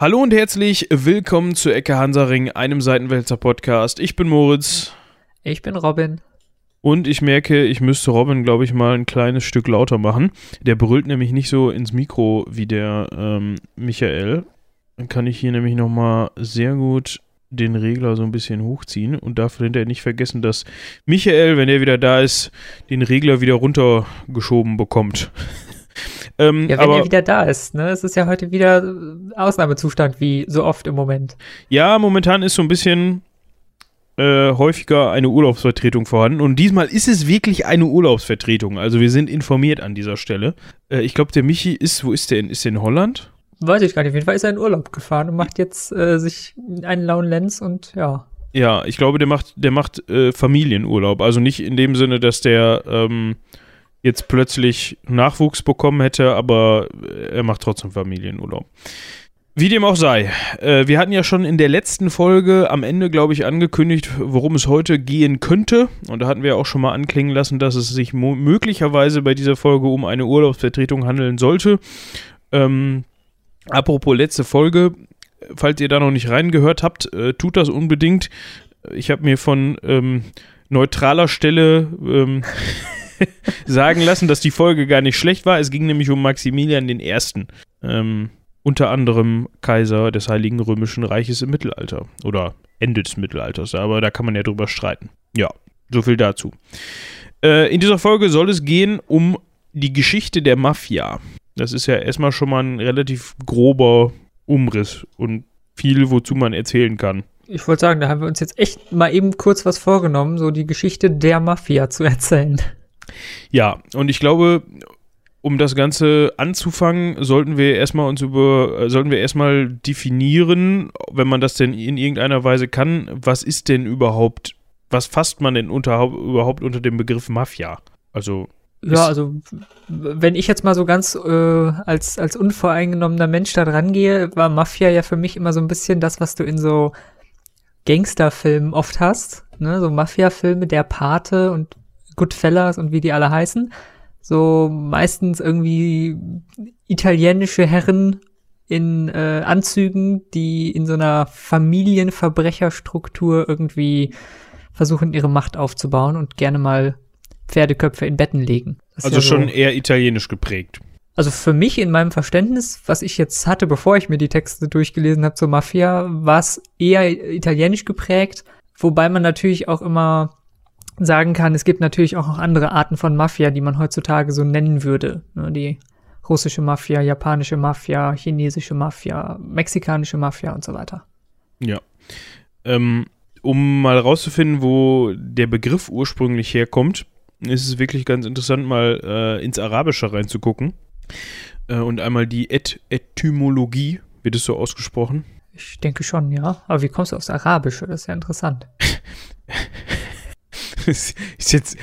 Hallo und herzlich willkommen zu Ecke Hansaring, einem Seitenwälzer Podcast. Ich bin Moritz. Ich bin Robin. Und ich merke, ich müsste Robin, glaube ich, mal ein kleines Stück lauter machen. Der brüllt nämlich nicht so ins Mikro wie der ähm, Michael. Dann kann ich hier nämlich nochmal sehr gut den Regler so ein bisschen hochziehen und darf hinterher nicht vergessen, dass Michael, wenn er wieder da ist, den Regler wieder runtergeschoben bekommt. Ähm, ja, wenn aber, er wieder da ist, ne? Es ist ja heute wieder Ausnahmezustand, wie so oft im Moment. Ja, momentan ist so ein bisschen äh, häufiger eine Urlaubsvertretung vorhanden. Und diesmal ist es wirklich eine Urlaubsvertretung. Also wir sind informiert an dieser Stelle. Äh, ich glaube, der Michi ist, wo ist der in? Ist der in Holland? Weiß ich gar nicht. Auf jeden Fall ist er in Urlaub gefahren und macht jetzt äh, sich einen lauen Lenz und ja. Ja, ich glaube, der macht, der macht äh, Familienurlaub. Also nicht in dem Sinne, dass der ähm, jetzt plötzlich Nachwuchs bekommen hätte, aber er macht trotzdem Familienurlaub. Wie dem auch sei, äh, wir hatten ja schon in der letzten Folge am Ende, glaube ich, angekündigt, worum es heute gehen könnte. Und da hatten wir auch schon mal anklingen lassen, dass es sich möglicherweise bei dieser Folge um eine Urlaubsvertretung handeln sollte. Ähm, Apropos letzte Folge, falls ihr da noch nicht reingehört habt, äh, tut das unbedingt. Ich habe mir von ähm, neutraler Stelle ähm, sagen lassen, dass die Folge gar nicht schlecht war. Es ging nämlich um Maximilian I. Ähm, unter anderem Kaiser des Heiligen Römischen Reiches im Mittelalter oder Ende des Mittelalters, aber da kann man ja drüber streiten. Ja, so viel dazu. Äh, in dieser Folge soll es gehen um die Geschichte der Mafia. Das ist ja erstmal schon mal ein relativ grober Umriss und viel, wozu man erzählen kann. Ich wollte sagen, da haben wir uns jetzt echt mal eben kurz was vorgenommen, so die Geschichte der Mafia zu erzählen. Ja, und ich glaube, um das Ganze anzufangen, sollten wir erstmal uns über, sollten wir erstmal definieren, wenn man das denn in irgendeiner Weise kann, was ist denn überhaupt, was fasst man denn unter, überhaupt unter dem Begriff Mafia? Also ja, also wenn ich jetzt mal so ganz äh, als, als unvoreingenommener Mensch da dran gehe, war Mafia ja für mich immer so ein bisschen das, was du in so Gangsterfilmen oft hast. Ne? So Mafia-Filme, der Pate und Goodfellas und wie die alle heißen. So meistens irgendwie italienische Herren in äh, Anzügen, die in so einer Familienverbrecherstruktur irgendwie versuchen, ihre Macht aufzubauen und gerne mal Pferdeköpfe in Betten legen. also ja schon so, eher italienisch geprägt. Also für mich in meinem Verständnis, was ich jetzt hatte, bevor ich mir die Texte durchgelesen habe zur Mafia, war es eher italienisch geprägt, wobei man natürlich auch immer sagen kann, es gibt natürlich auch noch andere Arten von Mafia, die man heutzutage so nennen würde. Ne, die russische Mafia, japanische Mafia, chinesische Mafia, mexikanische Mafia und so weiter. Ja. Ähm, um mal rauszufinden, wo der Begriff ursprünglich herkommt, ist es wirklich ganz interessant, mal äh, ins Arabische reinzugucken. Äh, und einmal die Et Etymologie, wird es so ausgesprochen? Ich denke schon, ja. Aber wie kommst du aufs Arabische? Das ist ja interessant. ist jetzt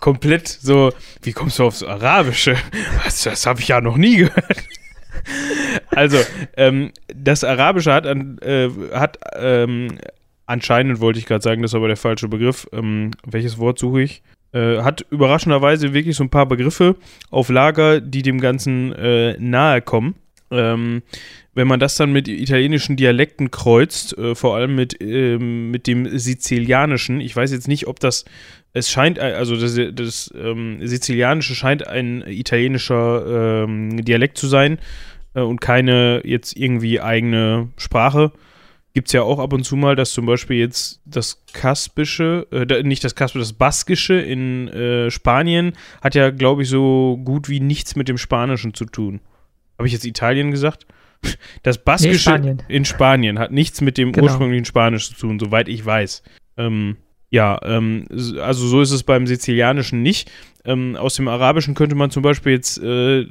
komplett so, wie kommst du aufs Arabische? Was, das habe ich ja noch nie gehört. Also, ähm, das Arabische hat, an, äh, hat ähm, anscheinend, wollte ich gerade sagen, das ist aber der falsche Begriff. Ähm, welches Wort suche ich? Äh, hat überraschenderweise wirklich so ein paar Begriffe auf Lager, die dem Ganzen äh, nahe kommen. Ähm, wenn man das dann mit italienischen Dialekten kreuzt, äh, vor allem mit, ähm, mit dem Sizilianischen, ich weiß jetzt nicht, ob das, es scheint, äh, also das, das ähm, Sizilianische scheint ein italienischer ähm, Dialekt zu sein äh, und keine jetzt irgendwie eigene Sprache gibt es ja auch ab und zu mal, dass zum Beispiel jetzt das Kaspische, äh, nicht das Kaspische, das Baskische in äh, Spanien hat ja, glaube ich, so gut wie nichts mit dem Spanischen zu tun. Habe ich jetzt Italien gesagt? Das Baskische nee, Spanien. in Spanien hat nichts mit dem genau. ursprünglichen Spanisch zu tun, soweit ich weiß. Ähm, ja, ähm, also so ist es beim Sizilianischen nicht. Ähm, aus dem Arabischen könnte man zum Beispiel jetzt äh,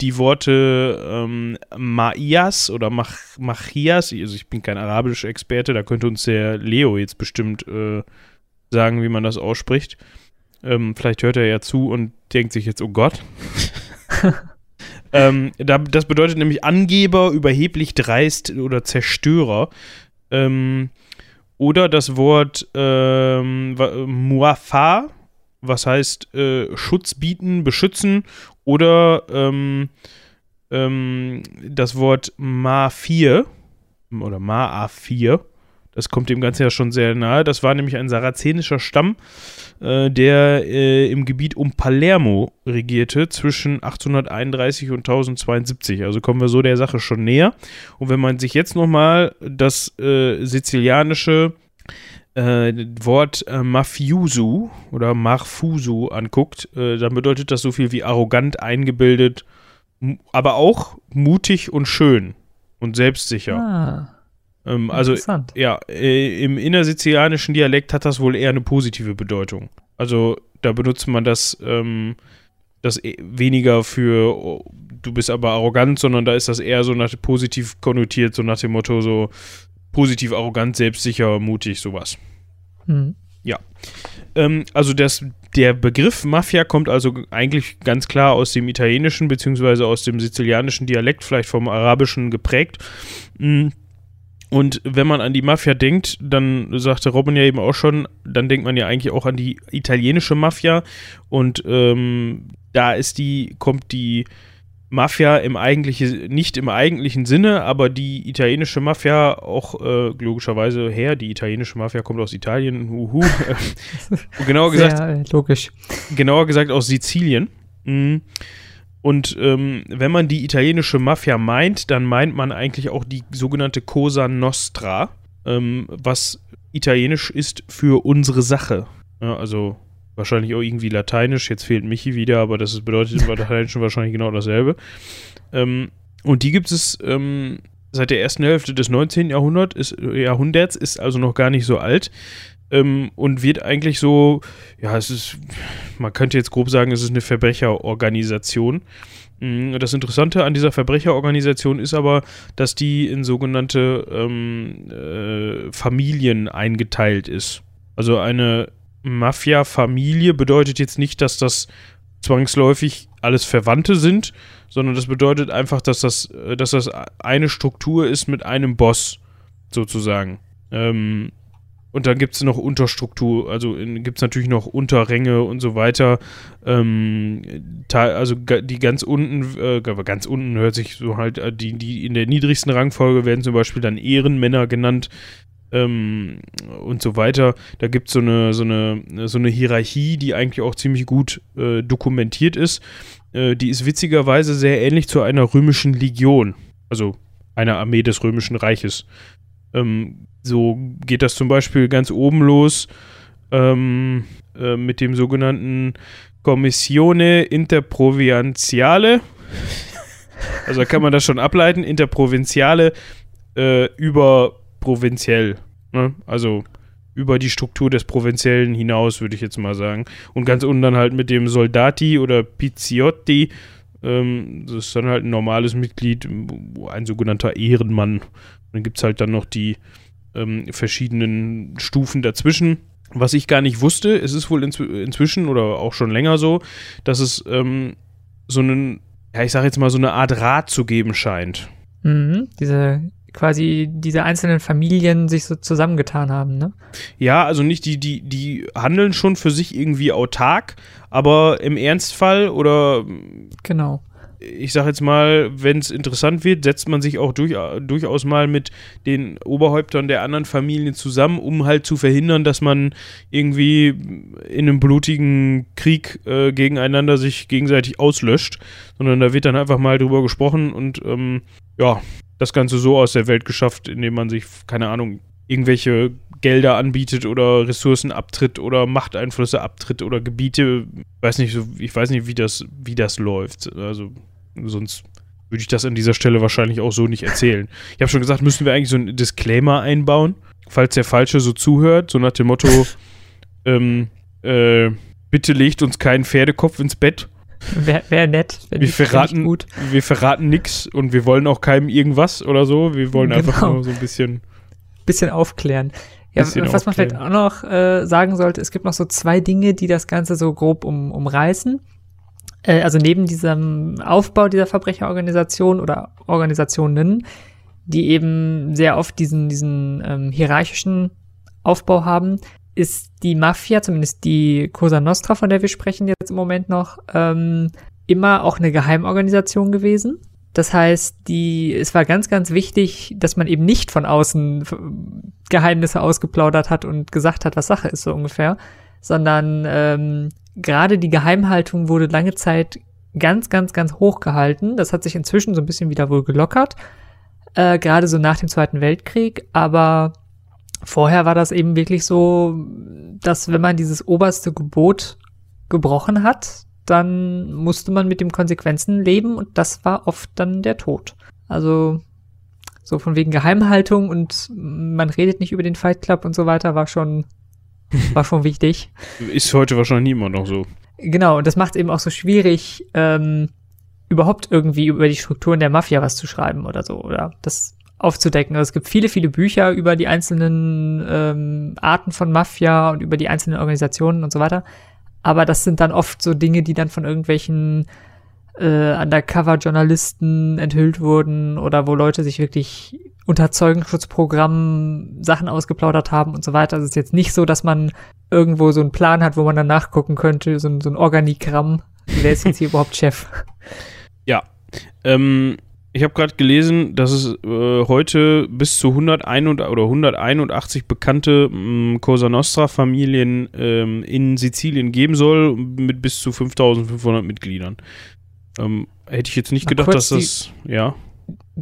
die Worte ähm, Maias oder Mach Machias, also ich bin kein arabischer Experte, da könnte uns der Leo jetzt bestimmt äh, sagen, wie man das ausspricht. Ähm, vielleicht hört er ja zu und denkt sich jetzt, oh Gott. ähm, da, das bedeutet nämlich Angeber, überheblich dreist oder Zerstörer. Ähm, oder das Wort ähm, Muafa, was heißt äh, Schutz bieten, beschützen oder ähm, ähm, das Wort Ma4 oder Ma-A4. Das kommt dem Ganzen ja schon sehr nahe. Das war nämlich ein sarazenischer Stamm, äh, der äh, im Gebiet um Palermo regierte zwischen 831 und 1072. Also kommen wir so der Sache schon näher. Und wenn man sich jetzt nochmal das äh, sizilianische äh, Wort äh, Mafiusu oder Marfusu anguckt, äh, dann bedeutet das so viel wie arrogant, eingebildet, aber auch mutig und schön und selbstsicher. Ah. Ähm, also ja, äh, im innersizilianischen Dialekt hat das wohl eher eine positive Bedeutung. Also da benutzt man das, ähm, das e weniger für oh, du bist aber arrogant, sondern da ist das eher so nach, positiv konnotiert, so nach dem Motto so positiv arrogant, selbstsicher, mutig, sowas. Mhm. Ja. Ähm, also das, der Begriff Mafia kommt also eigentlich ganz klar aus dem italienischen beziehungsweise aus dem sizilianischen Dialekt, vielleicht vom arabischen geprägt. Mhm und wenn man an die Mafia denkt, dann sagte Robin ja eben auch schon, dann denkt man ja eigentlich auch an die italienische Mafia. Und ähm, da ist die, kommt die Mafia im eigentlichen, nicht im eigentlichen Sinne, aber die italienische Mafia auch äh, logischerweise her. Die italienische Mafia kommt aus Italien. Uhu. genauer gesagt, Sehr logisch. Genauer gesagt aus Sizilien. Mhm. Und ähm, wenn man die italienische Mafia meint, dann meint man eigentlich auch die sogenannte Cosa Nostra, ähm, was italienisch ist für unsere Sache. Ja, also wahrscheinlich auch irgendwie lateinisch. Jetzt fehlt Michi wieder, aber das bedeutet im Lateinischen wahrscheinlich genau dasselbe. Ähm, und die gibt es ähm, seit der ersten Hälfte des 19. Jahrhundert, ist, Jahrhunderts, ist also noch gar nicht so alt ähm, und wird eigentlich so, ja, es ist, man könnte jetzt grob sagen, es ist eine Verbrecherorganisation. Mm, das Interessante an dieser Verbrecherorganisation ist aber, dass die in sogenannte ähm, äh, Familien eingeteilt ist. Also eine Mafia-Familie bedeutet jetzt nicht, dass das zwangsläufig alles Verwandte sind, sondern das bedeutet einfach, dass das, äh, dass das eine Struktur ist mit einem Boss, sozusagen. Ähm, und dann gibt es noch Unterstruktur, also gibt es natürlich noch Unterränge und so weiter. Ähm, also die ganz unten, äh, ganz unten hört sich so halt, äh, die, die in der niedrigsten Rangfolge werden zum Beispiel dann Ehrenmänner genannt ähm, und so weiter. Da gibt es so eine, so, eine, so eine Hierarchie, die eigentlich auch ziemlich gut äh, dokumentiert ist. Äh, die ist witzigerweise sehr ähnlich zu einer römischen Legion, also einer Armee des römischen Reiches. Ähm, so geht das zum Beispiel ganz oben los ähm, äh, mit dem sogenannten Commissione Interprovinciale. Also kann man das schon ableiten, Interprovinciale äh, über provinziell. Ne? Also über die Struktur des Provinziellen hinaus, würde ich jetzt mal sagen. Und ganz unten dann halt mit dem Soldati oder Pizziotti. Ähm, das ist dann halt ein normales Mitglied, ein sogenannter Ehrenmann. Dann gibt es halt dann noch die ähm, verschiedenen Stufen dazwischen. Was ich gar nicht wusste, es ist wohl inzw inzwischen oder auch schon länger so, dass es ähm, so einen, ja, ich sage jetzt mal, so eine Art Rat zu geben scheint. Mhm, diese quasi diese einzelnen Familien sich so zusammengetan haben, ne? Ja, also nicht die, die, die handeln schon für sich irgendwie autark, aber im Ernstfall oder genau ich sage jetzt mal, wenn es interessant wird, setzt man sich auch durch, durchaus mal mit den Oberhäuptern der anderen Familien zusammen, um halt zu verhindern, dass man irgendwie in einem blutigen Krieg äh, gegeneinander sich gegenseitig auslöscht, sondern da wird dann einfach mal drüber gesprochen und ähm, ja, das Ganze so aus der Welt geschafft, indem man sich, keine Ahnung, irgendwelche Gelder anbietet oder Ressourcen abtritt oder Machteinflüsse abtritt oder Gebiete, weiß nicht, so, ich weiß nicht, wie das, wie das läuft. Also Sonst würde ich das an dieser Stelle wahrscheinlich auch so nicht erzählen. Ich habe schon gesagt, müssen wir eigentlich so einen Disclaimer einbauen, falls der Falsche so zuhört, so nach dem Motto, ähm, äh, bitte legt uns keinen Pferdekopf ins Bett. Wäre wär nett. Wir verraten, gut. wir verraten nichts und wir wollen auch keinem irgendwas oder so. Wir wollen genau. einfach nur so ein bisschen. Bisschen aufklären. Ja, was aufklären. man vielleicht auch noch äh, sagen sollte, es gibt noch so zwei Dinge, die das Ganze so grob um, umreißen. Äh, also neben diesem Aufbau dieser Verbrecherorganisation oder Organisationen, die eben sehr oft diesen, diesen ähm, hierarchischen Aufbau haben, ist die Mafia, zumindest die Cosa Nostra, von der wir sprechen jetzt im Moment noch, ähm, immer auch eine Geheimorganisation gewesen. Das heißt, die, es war ganz, ganz wichtig, dass man eben nicht von außen Geheimnisse ausgeplaudert hat und gesagt hat, was Sache ist, so ungefähr, sondern ähm, gerade die Geheimhaltung wurde lange Zeit ganz, ganz, ganz hoch gehalten. Das hat sich inzwischen so ein bisschen wieder wohl gelockert, äh, gerade so nach dem Zweiten Weltkrieg, aber vorher war das eben wirklich so, dass wenn man dieses oberste Gebot gebrochen hat, dann musste man mit den Konsequenzen leben und das war oft dann der Tod. Also so von wegen Geheimhaltung und man redet nicht über den Fight Club und so weiter war schon war schon wichtig. Ist heute wahrscheinlich niemand noch so. Genau, und das macht es eben auch so schwierig, ähm, überhaupt irgendwie über die Strukturen der Mafia was zu schreiben oder so, oder das aufzudecken. Also es gibt viele, viele Bücher über die einzelnen ähm, Arten von Mafia und über die einzelnen Organisationen und so weiter. Aber das sind dann oft so Dinge, die dann von irgendwelchen äh, Undercover-Journalisten enthüllt wurden oder wo Leute sich wirklich unter Zeugenschutzprogrammen Sachen ausgeplaudert haben und so weiter. Also es ist jetzt nicht so, dass man irgendwo so einen Plan hat, wo man dann nachgucken könnte, so, ein, so ein Organigramm. Wer ist jetzt hier überhaupt Chef? Ja. Ähm, ich habe gerade gelesen, dass es äh, heute bis zu 101 oder 181 bekannte ähm, Cosa Nostra-Familien ähm, in Sizilien geben soll, mit bis zu 5500 Mitgliedern. Ähm, hätte ich jetzt nicht Mal gedacht, dass das, ja.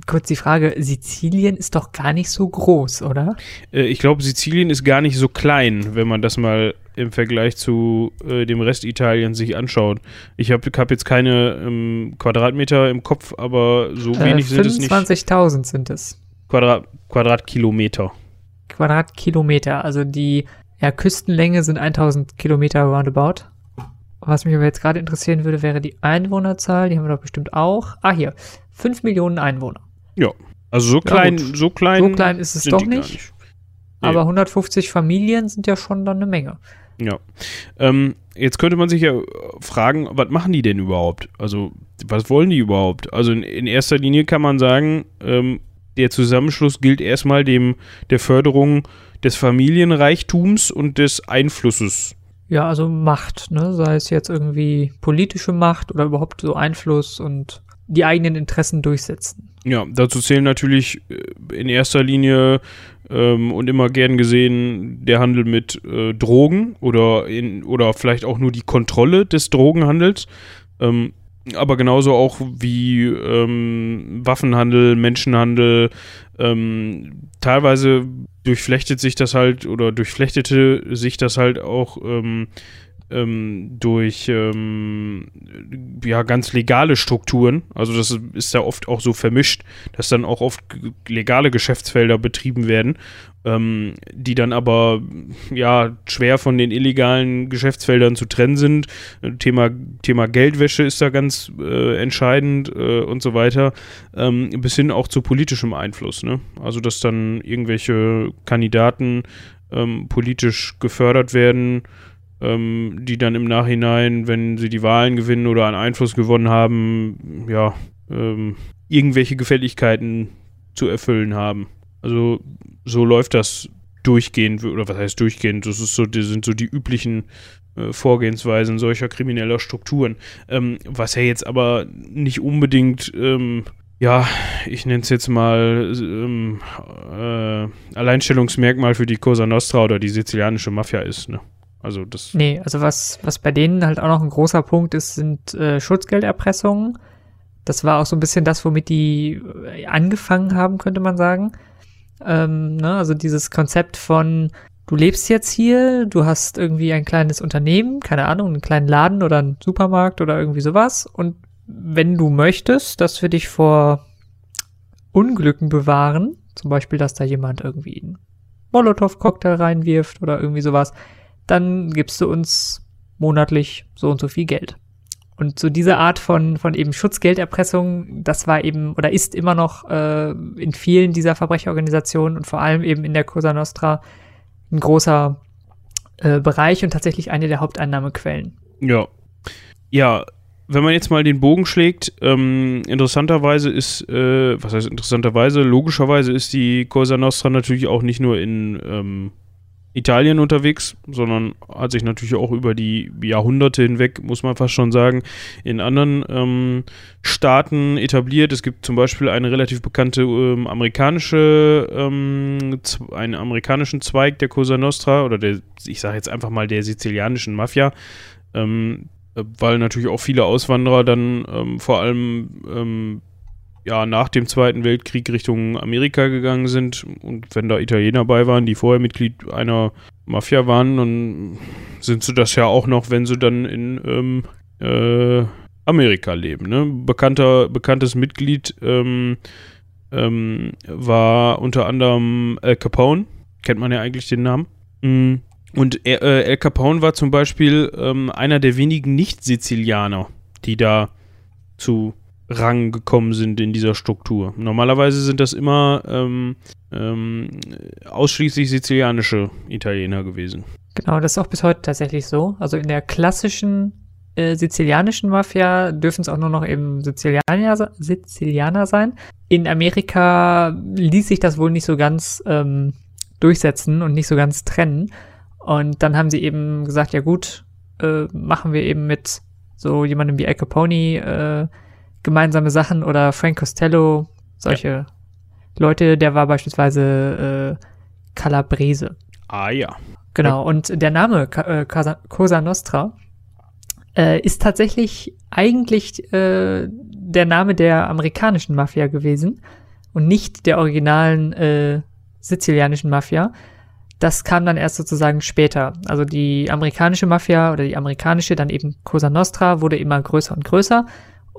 Kurz die Frage, Sizilien ist doch gar nicht so groß, oder? Äh, ich glaube, Sizilien ist gar nicht so klein, wenn man das mal im Vergleich zu äh, dem Rest Italiens sich anschaut. Ich habe hab jetzt keine ähm, Quadratmeter im Kopf, aber so äh, wenig sind es nicht. 25.000 sind es. Quadrat, Quadratkilometer. Quadratkilometer, also die ja, Küstenlänge sind 1000 Kilometer roundabout. Was mich aber jetzt gerade interessieren würde, wäre die Einwohnerzahl. Die haben wir doch bestimmt auch. Ah, hier. 5 Millionen Einwohner. Ja. Also so klein, ja, so klein. So klein ist es doch nicht. nicht. Nee. Aber 150 Familien sind ja schon dann eine Menge. Ja. Ähm, jetzt könnte man sich ja fragen, was machen die denn überhaupt? Also, was wollen die überhaupt? Also, in, in erster Linie kann man sagen, ähm, der Zusammenschluss gilt erstmal dem der Förderung des Familienreichtums und des Einflusses. Ja, also Macht, ne? Sei es jetzt irgendwie politische Macht oder überhaupt so Einfluss und die eigenen Interessen durchsetzen. Ja, dazu zählen natürlich äh, in erster Linie ähm, und immer gern gesehen der Handel mit äh, Drogen oder, in, oder vielleicht auch nur die Kontrolle des Drogenhandels. Ähm, aber genauso auch wie ähm, Waffenhandel, Menschenhandel. Ähm, teilweise durchflechtet sich das halt oder durchflechtete sich das halt auch ähm, ähm, durch ähm, ja ganz legale Strukturen. Also das ist ja oft auch so vermischt, dass dann auch oft legale Geschäftsfelder betrieben werden, ähm, die dann aber ja schwer von den illegalen Geschäftsfeldern zu trennen sind. Thema, Thema Geldwäsche ist da ganz äh, entscheidend äh, und so weiter, ähm, bis hin auch zu politischem Einfluss. Ne? Also dass dann irgendwelche Kandidaten ähm, politisch gefördert werden ähm, die dann im Nachhinein, wenn sie die Wahlen gewinnen oder einen Einfluss gewonnen haben, ja, ähm, irgendwelche Gefälligkeiten zu erfüllen haben. Also so läuft das durchgehend, oder was heißt durchgehend? Das ist so, das sind so die üblichen äh, Vorgehensweisen solcher krimineller Strukturen. Ähm, was ja jetzt aber nicht unbedingt ähm, ja, ich nenne es jetzt mal ähm, äh, Alleinstellungsmerkmal für die Cosa Nostra oder die sizilianische Mafia ist. Ne? Also das. Nee, also was, was bei denen halt auch noch ein großer Punkt ist, sind äh, Schutzgelderpressungen. Das war auch so ein bisschen das, womit die äh, angefangen haben, könnte man sagen. Ähm, ne? Also dieses Konzept von, du lebst jetzt hier, du hast irgendwie ein kleines Unternehmen, keine Ahnung, einen kleinen Laden oder einen Supermarkt oder irgendwie sowas. Und wenn du möchtest, dass wir dich vor Unglücken bewahren, zum Beispiel, dass da jemand irgendwie einen Molotow-Cocktail reinwirft oder irgendwie sowas, dann gibst du uns monatlich so und so viel Geld. Und so diese Art von, von eben Schutzgelderpressung, das war eben oder ist immer noch äh, in vielen dieser Verbrecherorganisationen und vor allem eben in der Cosa Nostra ein großer äh, Bereich und tatsächlich eine der Haupteinnahmequellen. Ja. Ja, wenn man jetzt mal den Bogen schlägt, ähm, interessanterweise ist, äh, was heißt interessanterweise, logischerweise ist die Cosa Nostra natürlich auch nicht nur in ähm, Italien unterwegs, sondern hat sich natürlich auch über die Jahrhunderte hinweg, muss man fast schon sagen, in anderen ähm, Staaten etabliert. Es gibt zum Beispiel eine relativ bekannte ähm, amerikanische, ähm, einen amerikanischen Zweig der Cosa Nostra oder der, ich sage jetzt einfach mal der sizilianischen Mafia, ähm, weil natürlich auch viele Auswanderer dann ähm, vor allem ähm, ja, nach dem Zweiten Weltkrieg Richtung Amerika gegangen sind und wenn da Italiener bei waren, die vorher Mitglied einer Mafia waren, dann sind sie das ja auch noch, wenn sie dann in ähm, äh, Amerika leben. Ne? Bekannter, bekanntes Mitglied ähm, ähm, war unter anderem Al Capone, kennt man ja eigentlich den Namen. Mhm. Und äh, Al Capone war zum Beispiel ähm, einer der wenigen Nicht-Sizilianer, die da zu Rang gekommen sind in dieser Struktur. Normalerweise sind das immer ähm, ähm, ausschließlich sizilianische Italiener gewesen. Genau, das ist auch bis heute tatsächlich so. Also in der klassischen äh, sizilianischen Mafia dürfen es auch nur noch eben Sizilianer, Sizilianer sein. In Amerika ließ sich das wohl nicht so ganz ähm, durchsetzen und nicht so ganz trennen. Und dann haben sie eben gesagt, ja gut, äh, machen wir eben mit so jemandem wie Al Capone äh, gemeinsame Sachen oder Frank Costello, solche ja. Leute, der war beispielsweise äh, Calabrese. Ah ja. Genau, und der Name äh, Cosa Nostra äh, ist tatsächlich eigentlich äh, der Name der amerikanischen Mafia gewesen und nicht der originalen äh, sizilianischen Mafia. Das kam dann erst sozusagen später. Also die amerikanische Mafia oder die amerikanische, dann eben Cosa Nostra, wurde immer größer und größer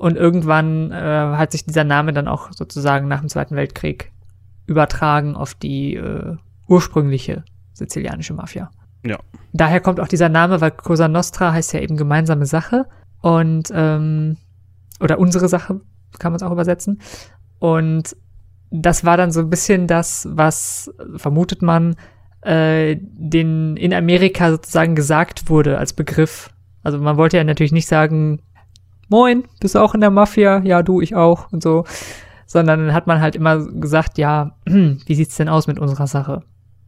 und irgendwann äh, hat sich dieser Name dann auch sozusagen nach dem Zweiten Weltkrieg übertragen auf die äh, ursprüngliche sizilianische Mafia. Ja. Daher kommt auch dieser Name, weil Cosa Nostra heißt ja eben gemeinsame Sache und ähm, oder unsere Sache kann man es auch übersetzen. Und das war dann so ein bisschen das, was vermutet man, äh, den in Amerika sozusagen gesagt wurde als Begriff. Also man wollte ja natürlich nicht sagen, moin, bist du auch in der Mafia? Ja, du, ich auch und so. Sondern dann hat man halt immer gesagt, ja, wie sieht's denn aus mit unserer Sache?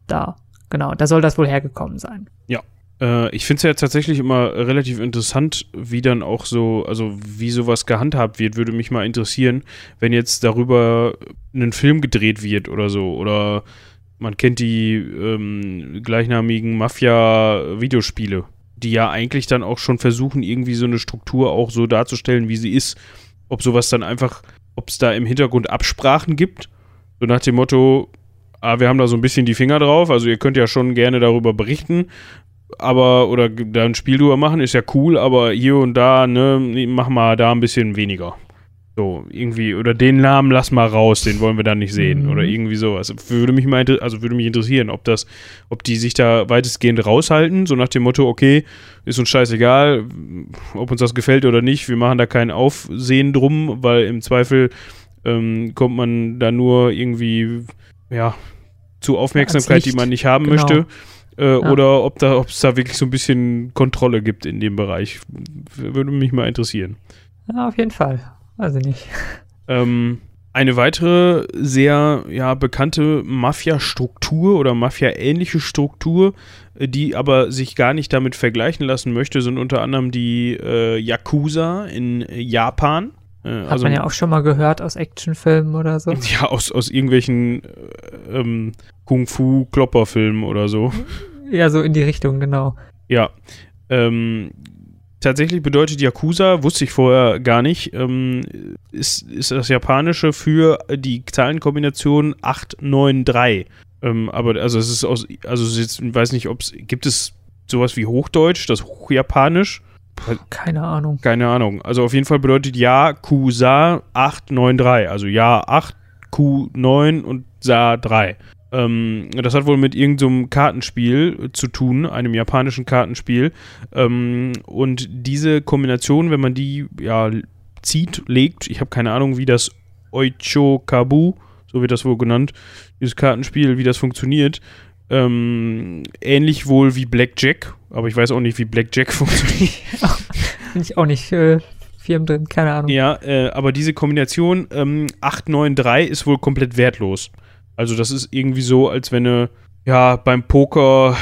Da, genau, da soll das wohl hergekommen sein. Ja. Äh, ich finde es ja tatsächlich immer relativ interessant, wie dann auch so, also wie sowas gehandhabt wird, würde mich mal interessieren, wenn jetzt darüber ein Film gedreht wird oder so. Oder man kennt die ähm, gleichnamigen Mafia-Videospiele die ja eigentlich dann auch schon versuchen, irgendwie so eine Struktur auch so darzustellen, wie sie ist. Ob sowas dann einfach, ob es da im Hintergrund Absprachen gibt, so nach dem Motto, ah, wir haben da so ein bisschen die Finger drauf, also ihr könnt ja schon gerne darüber berichten, aber, oder da ein Spiel drüber machen, ist ja cool, aber hier und da, ne, mach mal da ein bisschen weniger. So, irgendwie, oder den Namen lass mal raus, den wollen wir dann nicht sehen. Mhm. Oder irgendwie sowas. Würde mich mal, also würde mich interessieren, ob das, ob die sich da weitestgehend raushalten, so nach dem Motto, okay, ist uns scheißegal, ob uns das gefällt oder nicht, wir machen da kein Aufsehen drum, weil im Zweifel ähm, kommt man da nur irgendwie, ja, zu Aufmerksamkeit, die man nicht haben genau. möchte. Äh, ja. Oder ob da, ob es da wirklich so ein bisschen Kontrolle gibt in dem Bereich. Würde mich mal interessieren. Ja, auf jeden Fall. Weiß ich nicht. Ähm, eine weitere sehr ja, bekannte Mafia-Struktur oder Mafia-ähnliche Struktur, äh, die aber sich gar nicht damit vergleichen lassen möchte, sind unter anderem die äh, Yakuza in Japan. Äh, Hat also, man ja auch schon mal gehört aus Actionfilmen oder so. Ja, aus, aus irgendwelchen äh, ähm, Kung-Fu-Klopperfilmen oder so. Ja, so in die Richtung, genau. Ja. Ähm, Tatsächlich bedeutet Yakuza, wusste ich vorher gar nicht, ähm, ist, ist das Japanische für die Zahlenkombination 893. Ähm, aber also es ist aus, also jetzt weiß nicht, ob es, gibt es sowas wie Hochdeutsch, das Hochjapanisch? Keine Ahnung. Keine Ahnung. Also auf jeden Fall bedeutet Yakuza 893, also Ja 8, Q9 und Sa 3. Ähm, das hat wohl mit irgendeinem so Kartenspiel zu tun, einem japanischen Kartenspiel. Ähm, und diese Kombination, wenn man die ja zieht, legt, ich habe keine Ahnung, wie das Oicho Kabu, so wird das wohl genannt, dieses Kartenspiel, wie das funktioniert. Ähm, ähnlich wohl wie Blackjack, aber ich weiß auch nicht, wie Blackjack funktioniert. Bin ich auch nicht äh, firm drin, keine Ahnung. Ja, äh, aber diese Kombination ähm, 893 ist wohl komplett wertlos. Also das ist irgendwie so, als wenn du ja, beim Poker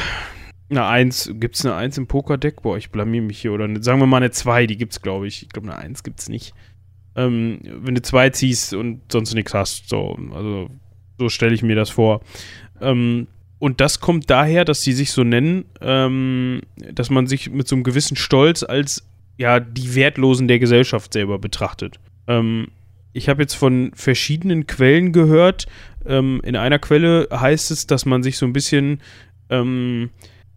eine 1, gibt es eine 1 im Pokerdeck? Boah, ich blamier mich hier. Oder eine, sagen wir mal eine 2, die gibt es, glaube ich. Ich glaube, eine 1 gibt es nicht. Ähm, wenn du 2 ziehst und sonst nichts hast. So, also so stelle ich mir das vor. Ähm, und das kommt daher, dass sie sich so nennen, ähm, dass man sich mit so einem gewissen Stolz als ja die Wertlosen der Gesellschaft selber betrachtet. Ähm, ich habe jetzt von verschiedenen Quellen gehört. Ähm, in einer Quelle heißt es, dass man sich so ein bisschen ähm,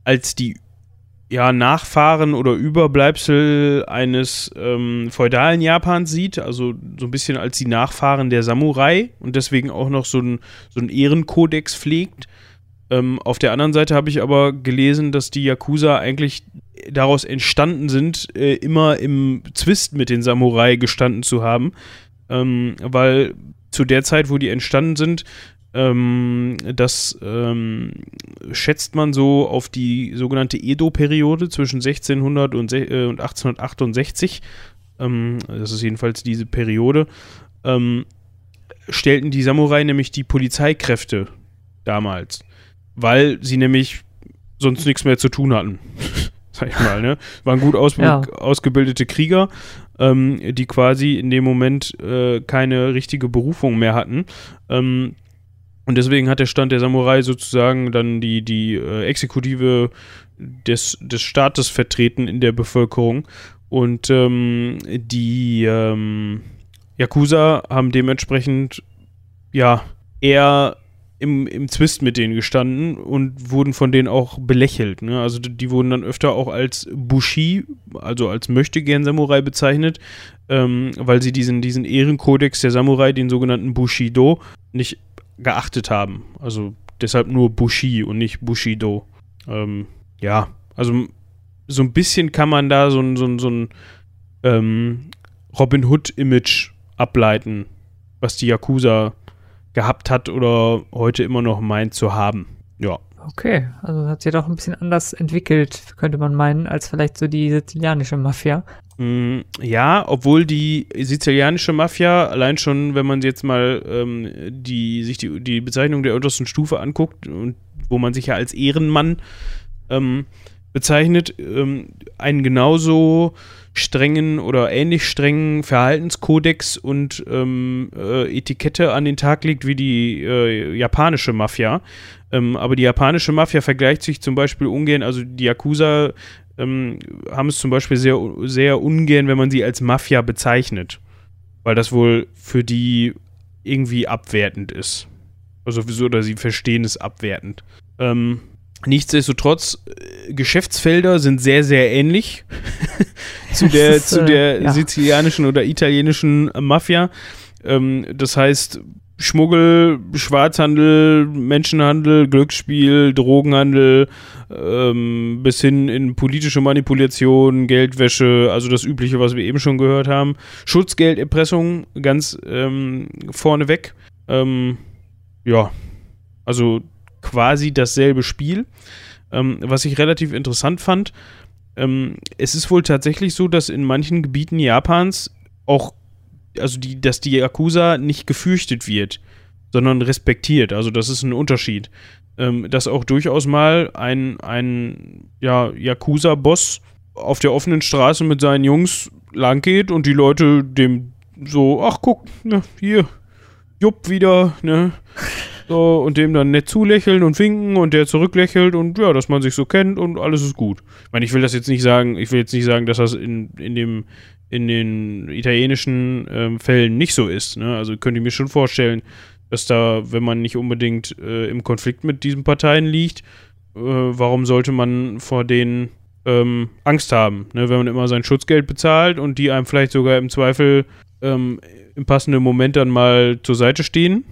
als die ja, Nachfahren oder Überbleibsel eines ähm, feudalen Japans sieht, also so ein bisschen als die Nachfahren der Samurai und deswegen auch noch so ein, so ein Ehrenkodex pflegt. Ähm, auf der anderen Seite habe ich aber gelesen, dass die Yakuza eigentlich daraus entstanden sind, äh, immer im Zwist mit den Samurai gestanden zu haben, ähm, weil zu der Zeit, wo die entstanden sind, ähm, das ähm, schätzt man so auf die sogenannte Edo-Periode zwischen 1600 und, äh, und 1868. Ähm, das ist jedenfalls diese Periode. Ähm, stellten die Samurai nämlich die Polizeikräfte damals, weil sie nämlich sonst nichts mehr zu tun hatten. Sag ich mal, ne? Waren gut aus ja. ausgebildete Krieger, ähm, die quasi in dem Moment äh, keine richtige Berufung mehr hatten. Ähm, und deswegen hat der Stand der Samurai sozusagen dann die, die äh, Exekutive des, des Staates vertreten in der Bevölkerung. Und ähm, die ähm, Yakuza haben dementsprechend ja eher im, im Zwist mit denen gestanden und wurden von denen auch belächelt. Ne? Also die, wurden dann öfter auch als Bushi, also als Möchtegern-Samurai bezeichnet, ähm, weil sie diesen, diesen Ehrenkodex der Samurai, den sogenannten Bushido, nicht geachtet haben. Also deshalb nur Bushi und nicht Bushido. Ähm, ja, also so ein bisschen kann man da so ein, so ein, so ein ähm, Robin Hood-Image ableiten, was die Yakuza gehabt hat oder heute immer noch meint zu haben. Ja. Okay, also hat sich doch ein bisschen anders entwickelt, könnte man meinen, als vielleicht so die sizilianische Mafia. Mm, ja, obwohl die sizilianische Mafia, allein schon, wenn man jetzt mal ähm, die, sich die, die Bezeichnung der untersten Stufe anguckt, und wo man sich ja als Ehrenmann ähm, bezeichnet, ähm, einen genauso strengen oder ähnlich strengen Verhaltenskodex und ähm, äh, Etikette an den Tag legt wie die äh, japanische Mafia. Ähm, aber die japanische Mafia vergleicht sich zum Beispiel ungern, also die Yakuza ähm, haben es zum Beispiel sehr, sehr ungern, wenn man sie als Mafia bezeichnet. Weil das wohl für die irgendwie abwertend ist. Also wieso, oder sie verstehen es abwertend. Ähm, nichtsdestotrotz, äh, Geschäftsfelder sind sehr, sehr ähnlich zu der, ist, zu der äh, ja. sizilianischen oder italienischen Mafia. Ähm, das heißt, Schmuggel, Schwarzhandel, Menschenhandel, Glücksspiel, Drogenhandel, ähm, bis hin in politische Manipulation, Geldwäsche, also das Übliche, was wir eben schon gehört haben. Schutzgelderpressung ganz ähm, vorneweg. Ähm, ja, also quasi dasselbe Spiel. Ähm, was ich relativ interessant fand, ähm, es ist wohl tatsächlich so, dass in manchen Gebieten Japans auch also die, dass die Yakuza nicht gefürchtet wird, sondern respektiert. Also das ist ein Unterschied. Ähm, dass auch durchaus mal ein, ein ja, Yakuza-Boss auf der offenen Straße mit seinen Jungs lang geht und die Leute dem so, ach guck, ne, hier, Jupp wieder, ne? So, und dem dann nett zulächeln und winken und der zurücklächelt und ja, dass man sich so kennt und alles ist gut. Ich meine, ich will das jetzt nicht sagen, ich will jetzt nicht sagen, dass das in, in dem in den italienischen ähm, Fällen nicht so ist. Ne? Also könnte ich mir schon vorstellen, dass da, wenn man nicht unbedingt äh, im Konflikt mit diesen Parteien liegt, äh, warum sollte man vor denen ähm, Angst haben? Ne? Wenn man immer sein Schutzgeld bezahlt und die einem vielleicht sogar im Zweifel ähm, im passenden Moment dann mal zur Seite stehen,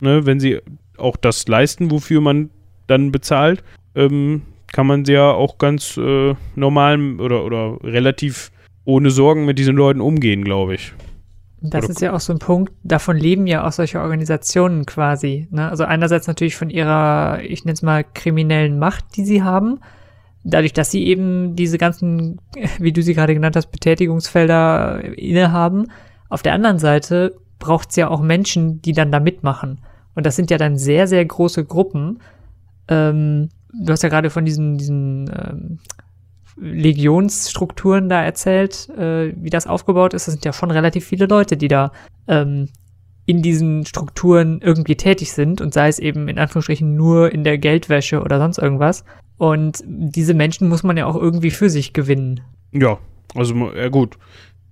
ne? wenn sie auch das leisten, wofür man dann bezahlt, ähm, kann man ja auch ganz äh, normal oder, oder relativ ohne Sorgen mit diesen Leuten umgehen, glaube ich. Das Oder ist ja auch so ein Punkt, davon leben ja auch solche Organisationen quasi. Ne? Also einerseits natürlich von ihrer, ich nenne es mal, kriminellen Macht, die sie haben. Dadurch, dass sie eben diese ganzen, wie du sie gerade genannt hast, Betätigungsfelder innehaben. Auf der anderen Seite braucht es ja auch Menschen, die dann da mitmachen. Und das sind ja dann sehr, sehr große Gruppen. ähm, du hast ja gerade von diesen, diesen ähm, Legionsstrukturen da erzählt, äh, wie das aufgebaut ist. Das sind ja schon relativ viele Leute, die da ähm, in diesen Strukturen irgendwie tätig sind und sei es eben in Anführungsstrichen nur in der Geldwäsche oder sonst irgendwas. Und diese Menschen muss man ja auch irgendwie für sich gewinnen. Ja, also ja gut.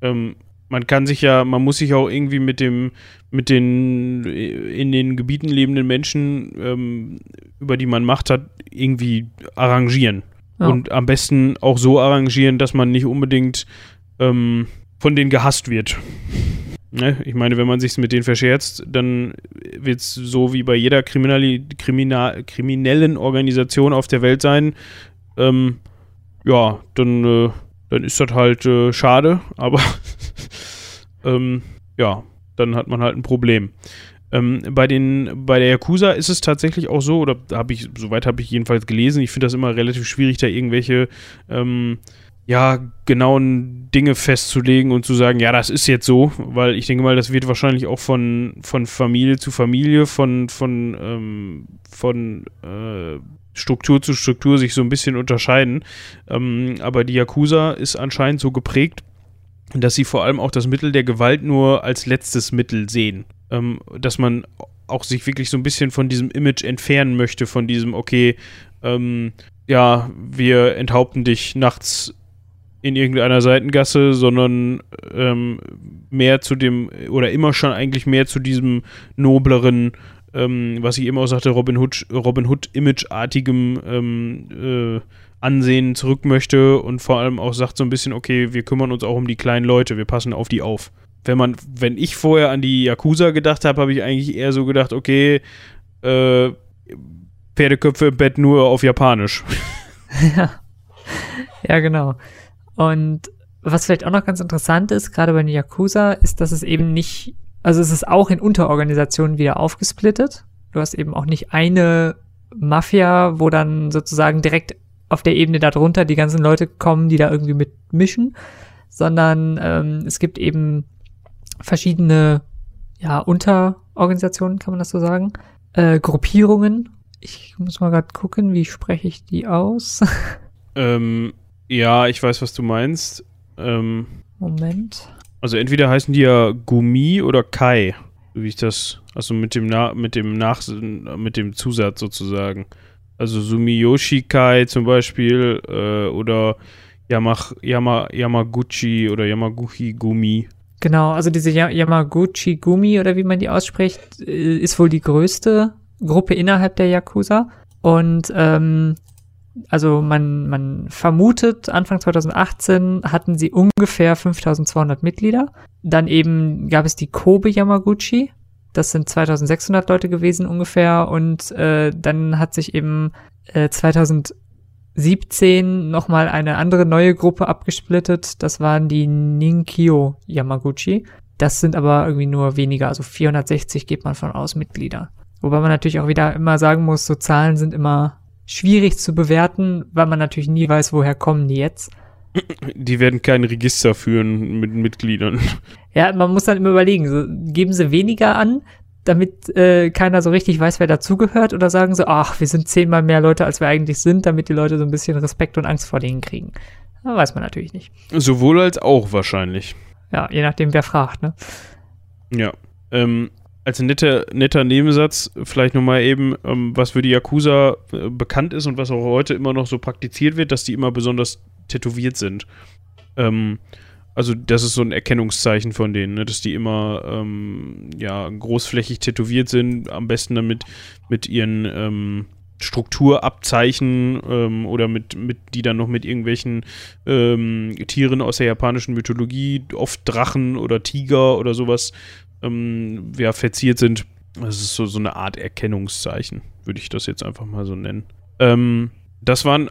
Ähm, man kann sich ja, man muss sich auch irgendwie mit dem, mit den in den Gebieten lebenden Menschen, ähm, über die man Macht hat, irgendwie arrangieren. Ja. Und am besten auch so arrangieren, dass man nicht unbedingt ähm, von denen gehasst wird. Ne? Ich meine, wenn man sich mit denen verscherzt, dann wird es so wie bei jeder Kriminali Kriminal kriminellen Organisation auf der Welt sein. Ähm, ja, dann, äh, dann ist das halt äh, schade, aber ähm, ja, dann hat man halt ein Problem. Ähm, bei, den, bei der Yakuza ist es tatsächlich auch so, oder habe ich, soweit habe ich jedenfalls gelesen, ich finde das immer relativ schwierig, da irgendwelche ähm, ja, genauen Dinge festzulegen und zu sagen, ja, das ist jetzt so, weil ich denke mal, das wird wahrscheinlich auch von, von Familie zu Familie, von, von, ähm, von äh, Struktur zu Struktur sich so ein bisschen unterscheiden. Ähm, aber die Yakuza ist anscheinend so geprägt, dass sie vor allem auch das Mittel der Gewalt nur als letztes Mittel sehen. Ähm, dass man auch sich wirklich so ein bisschen von diesem Image entfernen möchte, von diesem, okay, ähm, ja, wir enthaupten dich nachts in irgendeiner Seitengasse, sondern ähm, mehr zu dem, oder immer schon eigentlich mehr zu diesem nobleren, ähm, was ich immer auch sagte, Robin Hood, Robin Hood-Image-artigem ähm, äh, Ansehen zurück möchte und vor allem auch sagt so ein bisschen, okay, wir kümmern uns auch um die kleinen Leute, wir passen auf die auf. Wenn man, wenn ich vorher an die Yakuza gedacht habe, habe ich eigentlich eher so gedacht, okay, äh, Pferdeköpfe im Bett nur auf Japanisch. Ja. Ja, genau. Und was vielleicht auch noch ganz interessant ist, gerade bei den Yakuza, ist, dass es eben nicht, also es ist auch in Unterorganisationen wieder aufgesplittet. Du hast eben auch nicht eine Mafia, wo dann sozusagen direkt auf der Ebene darunter die ganzen Leute kommen, die da irgendwie mitmischen, sondern ähm, es gibt eben verschiedene ja, Unterorganisationen, kann man das so sagen, äh, Gruppierungen. Ich muss mal gerade gucken, wie spreche ich die aus? Ähm, ja, ich weiß, was du meinst. Ähm, Moment. Also entweder heißen die ja Gumi oder Kai, wie ich das, also mit dem Na mit dem Nach mit dem Zusatz sozusagen. Also Sumiyoshi Kai zum Beispiel äh, oder Yamach, Yama, Yamaguchi oder Yamaguchi Gumi. Genau, also diese Yamaguchi Gumi oder wie man die ausspricht, äh, ist wohl die größte Gruppe innerhalb der Yakuza. Und ähm, also man, man vermutet, Anfang 2018 hatten sie ungefähr 5200 Mitglieder. Dann eben gab es die Kobe Yamaguchi. Das sind 2600 Leute gewesen ungefähr. Und äh, dann hat sich eben äh, 2017 nochmal eine andere neue Gruppe abgesplittet. Das waren die Ninkyo Yamaguchi. Das sind aber irgendwie nur weniger, also 460 geht man von aus Mitglieder. Wobei man natürlich auch wieder immer sagen muss, so Zahlen sind immer schwierig zu bewerten, weil man natürlich nie weiß, woher kommen die jetzt. Die werden kein Register führen mit Mitgliedern. Ja, man muss dann immer überlegen, so, geben sie weniger an, damit äh, keiner so richtig weiß, wer dazugehört, oder sagen sie, ach, wir sind zehnmal mehr Leute, als wir eigentlich sind, damit die Leute so ein bisschen Respekt und Angst vor denen kriegen. Das weiß man natürlich nicht. Sowohl als auch wahrscheinlich. Ja, je nachdem, wer fragt, ne? Ja. Ähm, als netter, netter Nebensatz vielleicht nochmal eben, ähm, was für die Yakuza äh, bekannt ist und was auch heute immer noch so praktiziert wird, dass die immer besonders tätowiert sind. Ähm, also das ist so ein Erkennungszeichen von denen, ne? dass die immer ähm, ja, großflächig tätowiert sind, am besten damit mit ihren ähm, Strukturabzeichen ähm, oder mit, mit, die dann noch mit irgendwelchen ähm, Tieren aus der japanischen Mythologie, oft Drachen oder Tiger oder sowas, ähm, ja, verziert sind. Das ist so, so eine Art Erkennungszeichen, würde ich das jetzt einfach mal so nennen. Ähm, das waren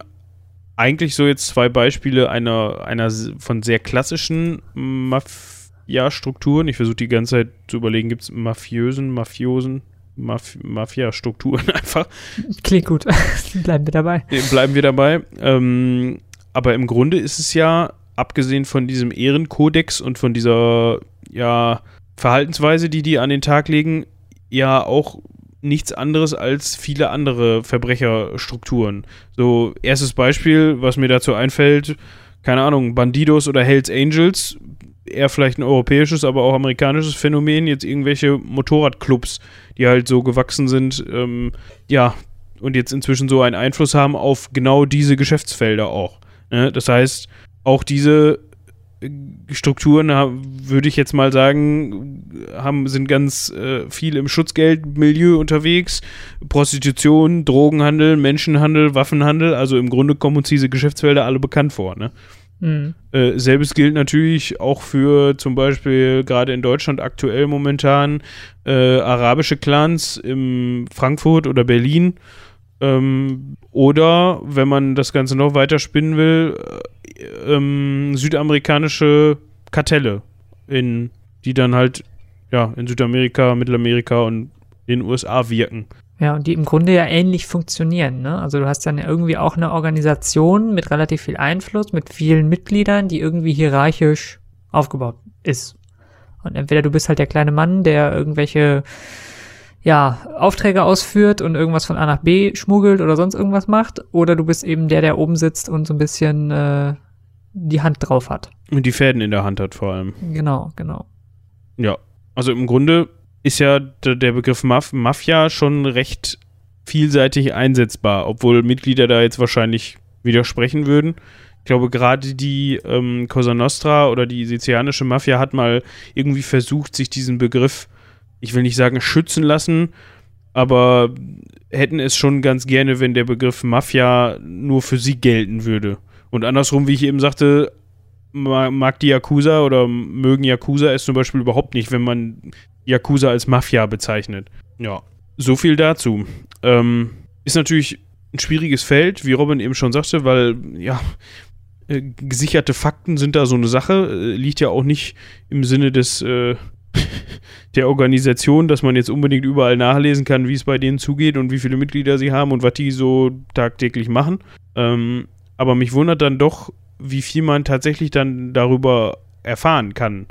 eigentlich so jetzt zwei Beispiele einer, einer von sehr klassischen Mafia-Strukturen. Ich versuche die ganze Zeit zu überlegen, gibt es mafiösen, mafiosen, Maf Mafia-Strukturen einfach. Klingt gut. Bleiben wir dabei. Bleiben wir dabei. Ähm, aber im Grunde ist es ja, abgesehen von diesem Ehrenkodex und von dieser, ja, Verhaltensweise, die die an den Tag legen, ja auch nichts anderes als viele andere Verbrecherstrukturen. So, erstes Beispiel, was mir dazu einfällt, keine Ahnung, Bandidos oder Hells Angels, eher vielleicht ein europäisches, aber auch amerikanisches Phänomen, jetzt irgendwelche Motorradclubs, die halt so gewachsen sind, ähm, ja, und jetzt inzwischen so einen Einfluss haben auf genau diese Geschäftsfelder auch. Ne? Das heißt, auch diese Strukturen, würde ich jetzt mal sagen, haben, sind ganz äh, viel im Schutzgeldmilieu unterwegs. Prostitution, Drogenhandel, Menschenhandel, Waffenhandel, also im Grunde kommen uns diese Geschäftsfelder alle bekannt vor. Ne? Mhm. Äh, selbes gilt natürlich auch für zum Beispiel gerade in Deutschland aktuell momentan äh, arabische Clans in Frankfurt oder Berlin. Ähm, oder wenn man das Ganze noch weiter spinnen will, äh, ähm, südamerikanische Kartelle, in, die dann halt ja, in Südamerika, Mittelamerika und in den USA wirken. Ja, und die im Grunde ja ähnlich funktionieren. Ne? Also du hast dann irgendwie auch eine Organisation mit relativ viel Einfluss, mit vielen Mitgliedern, die irgendwie hierarchisch aufgebaut ist. Und entweder du bist halt der kleine Mann, der irgendwelche ja, Aufträge ausführt und irgendwas von A nach B schmuggelt oder sonst irgendwas macht, oder du bist eben der, der oben sitzt und so ein bisschen äh, die Hand drauf hat. Und die Fäden in der Hand hat vor allem. Genau, genau. Ja, also im Grunde ist ja der Begriff Maf Mafia schon recht vielseitig einsetzbar, obwohl Mitglieder da jetzt wahrscheinlich widersprechen würden. Ich glaube, gerade die ähm, Cosa Nostra oder die sizilianische Mafia hat mal irgendwie versucht, sich diesen Begriff ich will nicht sagen schützen lassen, aber hätten es schon ganz gerne, wenn der Begriff Mafia nur für sie gelten würde. Und andersrum, wie ich eben sagte, mag die Yakuza oder mögen Yakuza es zum Beispiel überhaupt nicht, wenn man Yakuza als Mafia bezeichnet. Ja, so viel dazu. Ähm, ist natürlich ein schwieriges Feld, wie Robin eben schon sagte, weil, ja, äh, gesicherte Fakten sind da so eine Sache. Äh, liegt ja auch nicht im Sinne des äh, der Organisation, dass man jetzt unbedingt überall nachlesen kann, wie es bei denen zugeht und wie viele Mitglieder sie haben und was die so tagtäglich machen. Ähm, aber mich wundert dann doch, wie viel man tatsächlich dann darüber erfahren kann.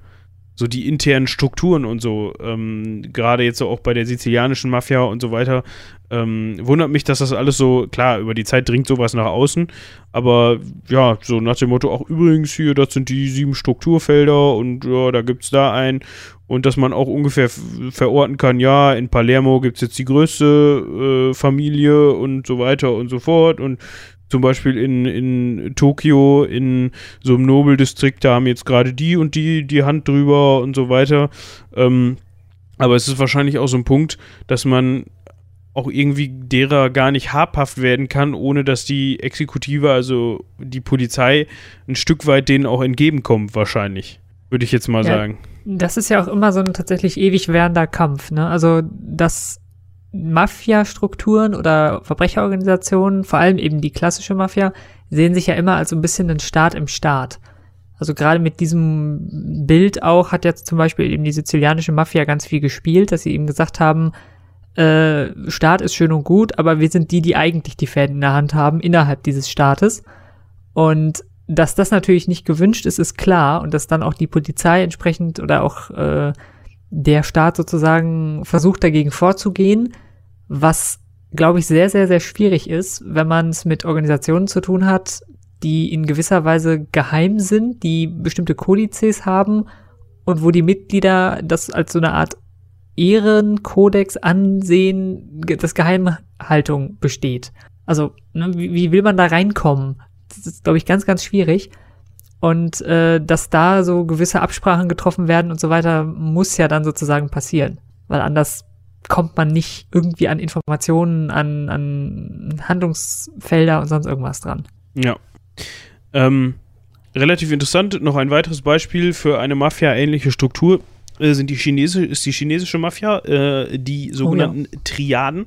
So die internen Strukturen und so, ähm, gerade jetzt so auch bei der sizilianischen Mafia und so weiter, ähm, wundert mich, dass das alles so, klar, über die Zeit dringt sowas nach außen, aber ja, so nach dem Motto, auch übrigens hier, das sind die sieben Strukturfelder und ja, da gibt es da einen und dass man auch ungefähr verorten kann, ja, in Palermo gibt es jetzt die größte äh, Familie und so weiter und so fort und zum Beispiel in, in Tokio, in so einem Nobeldistrikt, da haben jetzt gerade die und die die Hand drüber und so weiter. Ähm, aber es ist wahrscheinlich auch so ein Punkt, dass man auch irgendwie derer gar nicht habhaft werden kann, ohne dass die Exekutive, also die Polizei, ein Stück weit denen auch entgegenkommt, wahrscheinlich. Würde ich jetzt mal ja, sagen. Das ist ja auch immer so ein tatsächlich ewig währender Kampf, ne? Also, dass Mafia-Strukturen oder Verbrecherorganisationen, vor allem eben die klassische Mafia, sehen sich ja immer als so ein bisschen ein Staat im Staat. Also gerade mit diesem Bild auch hat jetzt zum Beispiel eben die sizilianische Mafia ganz viel gespielt, dass sie eben gesagt haben, äh, Staat ist schön und gut, aber wir sind die, die eigentlich die Fäden in der Hand haben innerhalb dieses Staates. Und dass das natürlich nicht gewünscht ist, ist klar und dass dann auch die Polizei entsprechend oder auch äh, der Staat sozusagen versucht dagegen vorzugehen, was glaube ich sehr, sehr, sehr schwierig ist, wenn man es mit Organisationen zu tun hat, die in gewisser Weise geheim sind, die bestimmte Kodizes haben und wo die Mitglieder das als so eine Art Ehrenkodex ansehen, dass Geheimhaltung besteht. Also, ne, wie, wie will man da reinkommen? das ist, glaube ich, ganz, ganz schwierig. Und äh, dass da so gewisse Absprachen getroffen werden und so weiter, muss ja dann sozusagen passieren. Weil anders kommt man nicht irgendwie an Informationen, an, an Handlungsfelder und sonst irgendwas dran. Ja. Ähm, relativ interessant, noch ein weiteres Beispiel für eine Mafia-ähnliche Struktur äh, sind die Chinese, ist die chinesische Mafia, äh, die sogenannten oh, ja. Triaden.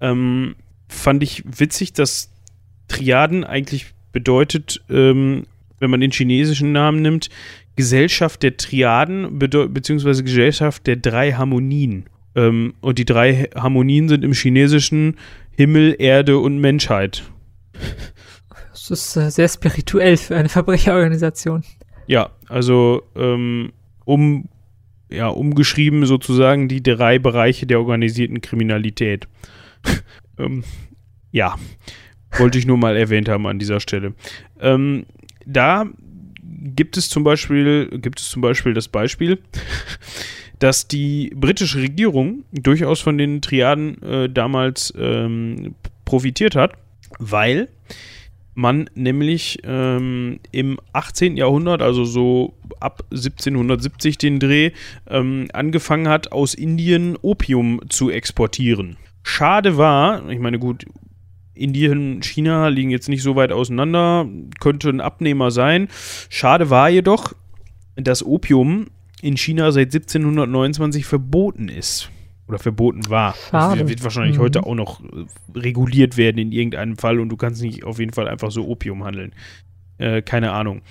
Ähm, fand ich witzig, dass Triaden eigentlich bedeutet, ähm, wenn man den chinesischen Namen nimmt, Gesellschaft der Triaden beziehungsweise Gesellschaft der drei Harmonien. Ähm, und die drei Harmonien sind im Chinesischen Himmel, Erde und Menschheit. Das ist äh, sehr spirituell für eine Verbrecherorganisation. Ja, also ähm, um ja, umgeschrieben sozusagen die drei Bereiche der organisierten Kriminalität. ähm, ja, wollte ich nur mal erwähnt haben an dieser Stelle. Ähm, da gibt es zum Beispiel, gibt es zum Beispiel das Beispiel, dass die britische Regierung durchaus von den Triaden äh, damals ähm, profitiert hat, weil man nämlich ähm, im 18. Jahrhundert, also so ab 1770 den Dreh, ähm, angefangen hat, aus Indien Opium zu exportieren. Schade war, ich meine, gut, Indien, China liegen jetzt nicht so weit auseinander, könnte ein Abnehmer sein. Schade war jedoch, dass Opium in China seit 1729 verboten ist oder verboten war. Schade. Das wird wahrscheinlich Mhm. heute auch noch äh, reguliert werden in irgendeinem Fall und du kannst nicht auf jeden Fall einfach so Opium handeln. Äh, keine Ahnung.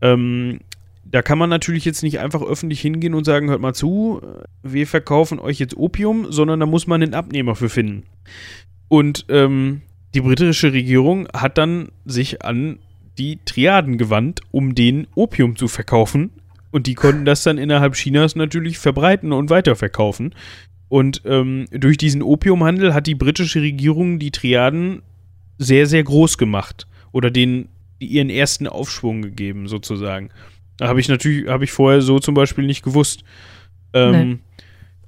Ähm, da kann man natürlich jetzt nicht einfach öffentlich hingehen und sagen, hört mal zu, wir verkaufen euch jetzt Opium, sondern da muss man einen Abnehmer für finden. Und ähm, die britische Regierung hat dann sich an die Triaden gewandt, um den Opium zu verkaufen. Und die konnten das dann innerhalb Chinas natürlich verbreiten und weiterverkaufen. Und ähm, durch diesen Opiumhandel hat die britische Regierung die Triaden sehr, sehr groß gemacht. Oder denen ihren ersten Aufschwung gegeben, sozusagen. Da habe ich natürlich, habe ich vorher so zum Beispiel nicht gewusst. Ähm.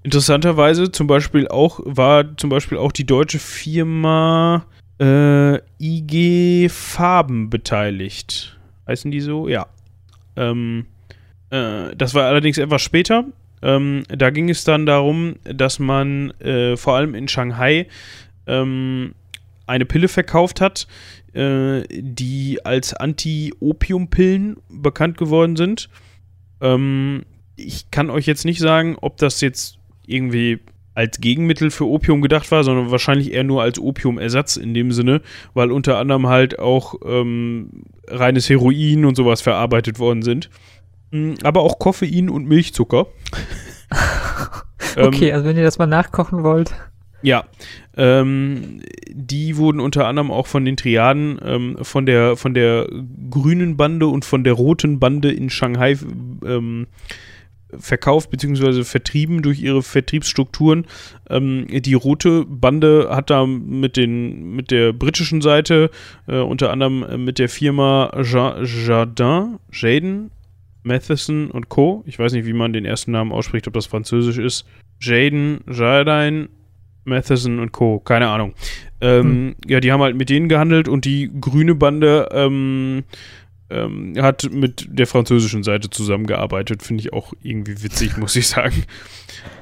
Interessanterweise zum Beispiel auch, war zum Beispiel auch die deutsche Firma äh, IG Farben beteiligt. Heißen die so? Ja. Ähm, äh, das war allerdings etwas später. Ähm, da ging es dann darum, dass man äh, vor allem in Shanghai ähm, eine Pille verkauft hat, äh, die als Anti-Opium-Pillen bekannt geworden sind. Ähm, ich kann euch jetzt nicht sagen, ob das jetzt irgendwie als Gegenmittel für Opium gedacht war, sondern wahrscheinlich eher nur als Opiumersatz in dem Sinne, weil unter anderem halt auch ähm, reines Heroin und sowas verarbeitet worden sind. Mm, Aber auch Koffein und Milchzucker. Ähm, Okay, also wenn ihr das mal nachkochen wollt. ja, ähm, die wurden unter anderem auch von den Triaden, ähm, von der von der grünen Bande und von der roten Bande in Shanghai ähm, verkauft bzw. vertrieben durch ihre Vertriebsstrukturen. Ähm, die rote Bande hat da mit den mit der britischen Seite äh, unter anderem äh, mit der Firma Ja- Jardin, Jaden, Matheson und Co. Ich weiß nicht, wie man den ersten Namen ausspricht, ob das französisch ist. Jaden, Jardine, Matheson und Co. Keine Ahnung. Ähm, Ja, die haben halt mit denen gehandelt und die grüne Bande ähm, ähm, hat mit der französischen Seite zusammengearbeitet. Finde ich auch irgendwie witzig, muss ich sagen.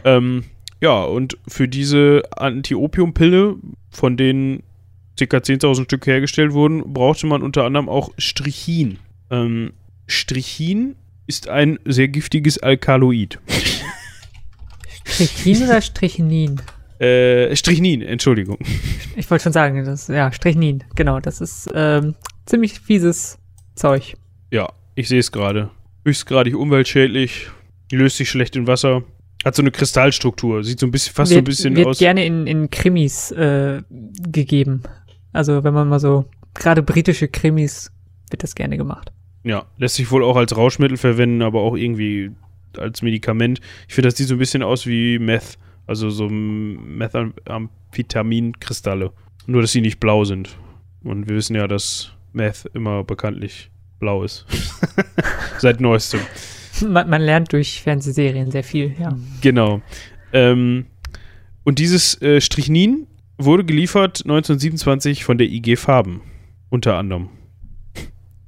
Ähm, ja, und für diese Anti-Opium-Pille, von denen ca. 10.000 Stück hergestellt wurden, brauchte man unter anderem auch Strichin. Ähm, Strichin ist ein sehr giftiges Alkaloid. Strichnin oder Strichnin? Äh, Strichnin, Entschuldigung. Ich wollte schon sagen, das ja, Strichnin, genau, das ist ähm, ziemlich fieses Zeug. Ja, ich sehe es gerade. Höchstgradig umweltschädlich, löst sich schlecht in Wasser, hat so eine Kristallstruktur, sieht so ein bisschen, fast so ein wird, bisschen wird aus. gerne in, in Krimis äh, gegeben. Also wenn man mal so, gerade britische Krimis wird das gerne gemacht. Ja, lässt sich wohl auch als Rauschmittel verwenden, aber auch irgendwie als Medikament. Ich finde, das sieht so ein bisschen aus wie Meth, also so Methamphetamin-Kristalle. Nur, dass sie nicht blau sind. Und wir wissen ja, dass Meth immer bekanntlich blau ist. Seit neuestem. Man, man lernt durch Fernsehserien sehr viel, ja. Genau. Ähm, und dieses äh, Strichnin wurde geliefert 1927 von der IG Farben, unter anderem.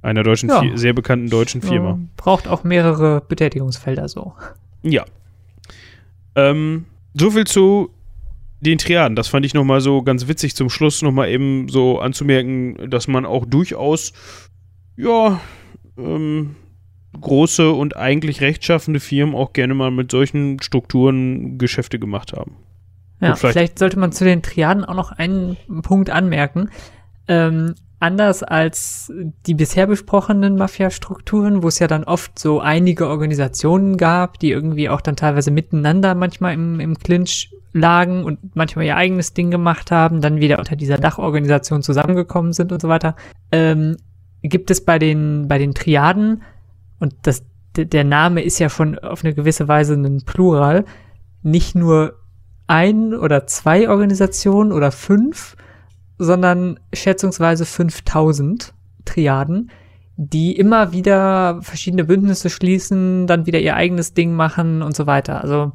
Einer deutschen, Ja. Sehr bekannten deutschen Firma. Braucht auch mehrere Betätigungsfelder so. Ja. Ähm, so viel zu den Triaden. Das fand ich nochmal so ganz witzig zum Schluss nochmal eben so anzumerken, dass man auch durchaus, ja, ähm, große und eigentlich rechtschaffende Firmen auch gerne mal mit solchen Strukturen Geschäfte gemacht haben. Ja, vielleicht- vielleicht, sollte man zu den Triaden auch noch einen Punkt anmerken. Ähm, anders als die bisher besprochenen Mafia-Strukturen, wo es ja dann oft so einige Organisationen gab, die irgendwie auch dann teilweise miteinander manchmal im, im Clinch lagen und manchmal ihr eigenes Ding gemacht haben, dann wieder unter dieser Dachorganisation zusammengekommen sind und so weiter, ähm, gibt es bei den, bei den Triaden, und das der Name ist ja von auf eine gewisse Weise ein Plural. Nicht nur ein oder zwei Organisationen oder fünf, sondern schätzungsweise 5000 Triaden, die immer wieder verschiedene Bündnisse schließen, dann wieder ihr eigenes Ding machen und so weiter. Also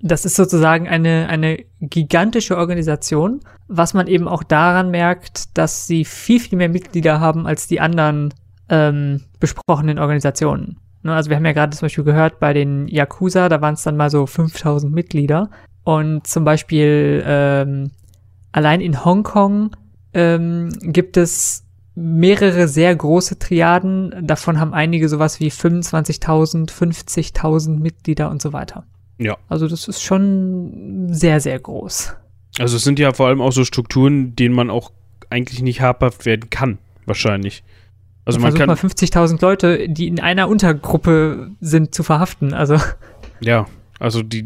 das ist sozusagen eine, eine gigantische Organisation, was man eben auch daran merkt, dass sie viel, viel mehr Mitglieder haben als die anderen ähm, besprochenen Organisationen. Ne, also wir haben ja gerade zum Beispiel gehört, bei den Yakuza, da waren es dann mal so 5000 Mitglieder. Und zum Beispiel ähm, allein in Hongkong ähm, gibt es mehrere sehr große Triaden. Davon haben einige sowas wie 25.000, 50.000 Mitglieder und so weiter. Ja. Also das ist schon sehr, sehr groß. Also es sind ja vor allem auch so Strukturen, denen man auch eigentlich nicht habhaft werden kann, wahrscheinlich. Also man kann mal 50.000 Leute, die in einer Untergruppe sind, zu verhaften. Also ja, also die,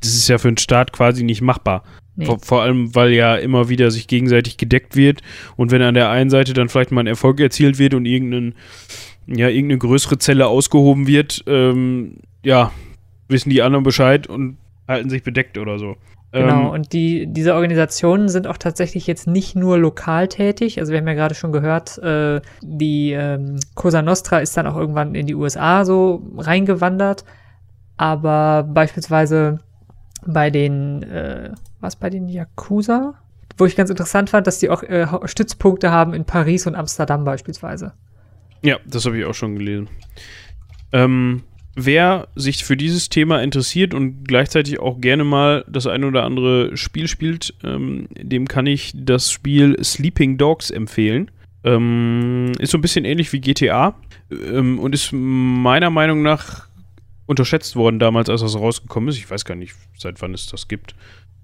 das ist ja für einen Staat quasi nicht machbar. Nee. Vor, vor, allem, weil ja immer wieder sich gegenseitig gedeckt wird und wenn an der einen Seite dann vielleicht mal ein Erfolg erzielt wird und irgendein, ja, irgendeine größere Zelle ausgehoben wird, ähm, ja, wissen die anderen Bescheid und halten sich bedeckt oder so. Genau, ähm, und die, diese Organisationen sind auch tatsächlich jetzt nicht nur lokal tätig. Also wir haben ja gerade schon gehört, äh, die ähm, Cosa Nostra ist dann auch irgendwann in die USA so reingewandert. Aber beispielsweise bei den, äh, was bei den Yakuza? Wo ich ganz interessant fand, dass die auch äh, Stützpunkte haben in Paris und Amsterdam beispielsweise. Ja, das habe ich auch schon gelesen. Ähm, wer sich für dieses Thema interessiert und gleichzeitig auch gerne mal das ein oder andere Spiel spielt, ähm, dem kann ich das Spiel Sleeping Dogs empfehlen. Ähm, ist so ein bisschen ähnlich wie GTA ähm, und ist meiner Meinung nach unterschätzt worden damals, als das rausgekommen ist. Ich weiß gar nicht, seit wann es das gibt.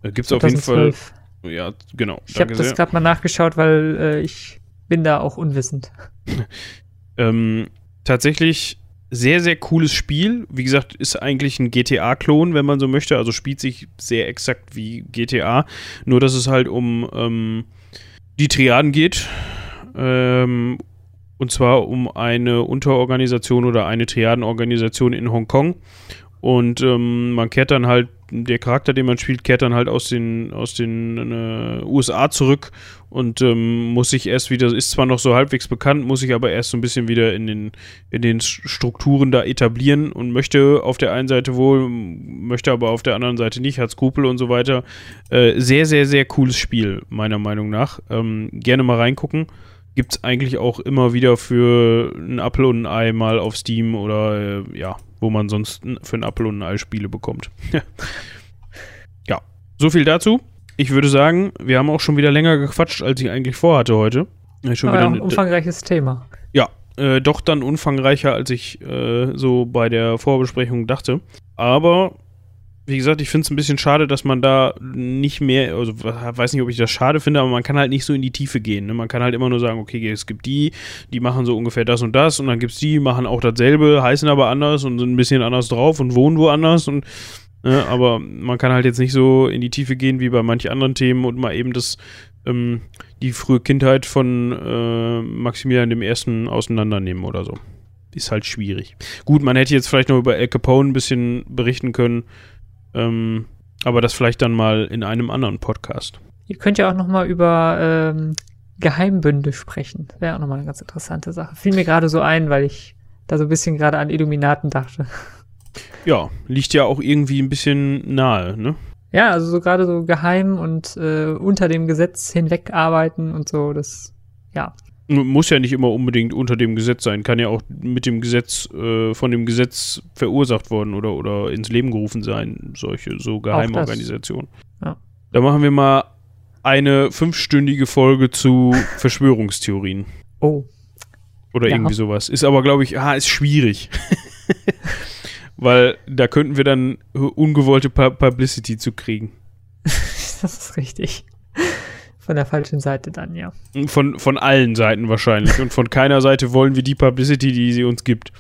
Äh, gibt es auf jeden Fall. Ja, genau. Ich habe das gerade mal nachgeschaut, weil äh, ich bin da auch unwissend. ähm, tatsächlich sehr, sehr cooles Spiel. Wie gesagt, ist eigentlich ein GTA-Klon, wenn man so möchte. Also spielt sich sehr exakt wie GTA. Nur, dass es halt um ähm, die Triaden geht. Ähm, und zwar um eine Unterorganisation oder eine Triadenorganisation in Hongkong. Und ähm, man kehrt dann halt, der Charakter, den man spielt, kehrt dann halt aus den, aus den äh, USA zurück und ähm, muss sich erst wieder, ist zwar noch so halbwegs bekannt, muss sich aber erst so ein bisschen wieder in den, in den Strukturen da etablieren und möchte auf der einen Seite wohl, möchte aber auf der anderen Seite nicht, hat Skrupel und so weiter. Äh, sehr, sehr, sehr cooles Spiel, meiner Meinung nach. Ähm, gerne mal reingucken gibt es eigentlich auch immer wieder für ein Apfel und ein Ei mal auf Steam oder äh, ja, wo man sonst für ein Apfel und ein Ei Spiele bekommt. ja, so viel dazu. Ich würde sagen, wir haben auch schon wieder länger gequatscht, als ich eigentlich vorhatte heute. Schon Aber wieder ein umfangreiches Thema. Ja, äh, doch dann umfangreicher, als ich äh, so bei der Vorbesprechung dachte. Aber wie gesagt, ich finde es ein bisschen schade, dass man da nicht mehr, also weiß nicht, ob ich das schade finde, aber man kann halt nicht so in die Tiefe gehen. Ne? Man kann halt immer nur sagen, okay, es gibt die, die machen so ungefähr das und das und dann gibt es die, machen auch dasselbe, heißen aber anders und sind ein bisschen anders drauf und wohnen woanders und ne? aber man kann halt jetzt nicht so in die Tiefe gehen wie bei manchen anderen Themen und mal eben das, ähm, die frühe Kindheit von äh, Maximilian dem Ersten auseinandernehmen oder so. Ist halt schwierig. Gut, man hätte jetzt vielleicht noch über El Capone ein bisschen berichten können, ähm, aber das vielleicht dann mal in einem anderen Podcast. Ihr könnt ja auch noch mal über ähm, Geheimbünde sprechen. Wäre auch noch mal eine ganz interessante Sache. Fiel mir gerade so ein, weil ich da so ein bisschen gerade an Illuminaten dachte. Ja, liegt ja auch irgendwie ein bisschen nahe, ne? Ja, also so gerade so geheim und äh, unter dem Gesetz hinweg arbeiten und so, das, ja. Muss ja nicht immer unbedingt unter dem Gesetz sein, kann ja auch mit dem Gesetz, äh, von dem Gesetz verursacht worden oder, oder ins Leben gerufen sein, solche so Geheimorganisationen. Ja. Da machen wir mal eine fünfstündige Folge zu Verschwörungstheorien. Oh. Oder ja. irgendwie sowas. Ist aber, glaube ich, ah, ist schwierig. Weil da könnten wir dann ungewollte Publicity zu kriegen. das ist richtig. Von der falschen Seite dann, ja. Von, von allen Seiten wahrscheinlich. Und von keiner Seite wollen wir die Publicity, die sie uns gibt.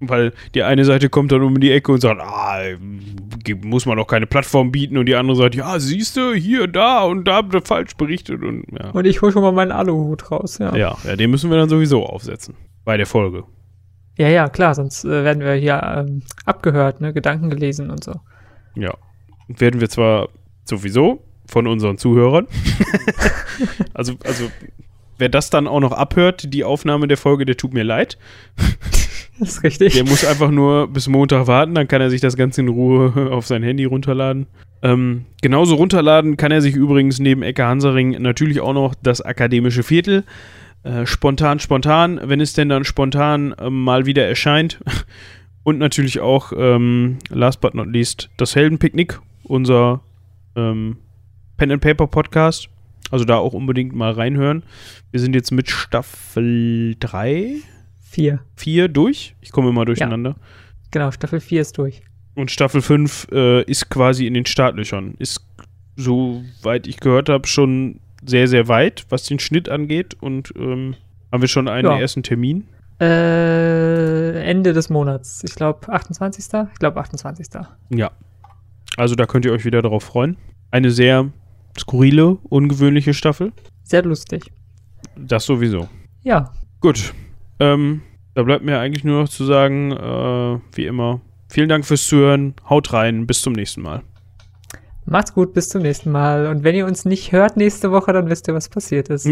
Weil die eine Seite kommt dann um die Ecke und sagt, ah, muss man doch keine Plattform bieten. Und die andere sagt, ja, siehst du, hier, da und da habt ihr falsch berichtet. Und, ja. und ich hole schon mal meinen Aluhut raus, ja. ja. Ja, den müssen wir dann sowieso aufsetzen. Bei der Folge. Ja, ja, klar, sonst äh, werden wir hier ähm, abgehört, ne? Gedanken gelesen und so. Ja. Werden wir zwar sowieso von unseren Zuhörern. also, also, wer das dann auch noch abhört, die Aufnahme der Folge, der tut mir leid. Das ist richtig. Der muss einfach nur bis Montag warten, dann kann er sich das Ganze in Ruhe auf sein Handy runterladen. Ähm, genauso runterladen kann er sich übrigens neben Ecke Hansaring natürlich auch noch das akademische Viertel. Äh, spontan, spontan, wenn es denn dann spontan äh, mal wieder erscheint. Und natürlich auch, ähm, last but not least, das Heldenpicknick, unser ähm, Pen and Paper Podcast. Also da auch unbedingt mal reinhören. Wir sind jetzt mit Staffel 3, Vier. 4 durch. Ich komme immer durcheinander. Genau, Staffel 4 ist durch. Und Staffel 5 äh, ist quasi in den Startlöchern. Ist, soweit ich gehört habe, schon sehr, sehr weit, was den Schnitt angeht. Und ähm, haben wir schon einen Ja. ersten Termin. Äh, Ende des Monats. Ich glaube 28. Ich glaube 28. Ja. Also da könnt ihr euch wieder darauf freuen. Eine sehr skurrile, ungewöhnliche Staffel. Sehr lustig. Das sowieso. Ja, Gut. Ähm, da bleibt mir eigentlich nur noch zu sagen, äh, wie immer, vielen Dank fürs Zuhören. Haut rein. Bis zum nächsten Mal. macht's gut, bis zum nächsten Mal. Und wenn ihr uns nicht hört nächste Woche, dann wisst ihr, was passiert ist.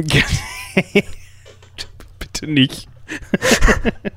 Bitte nicht.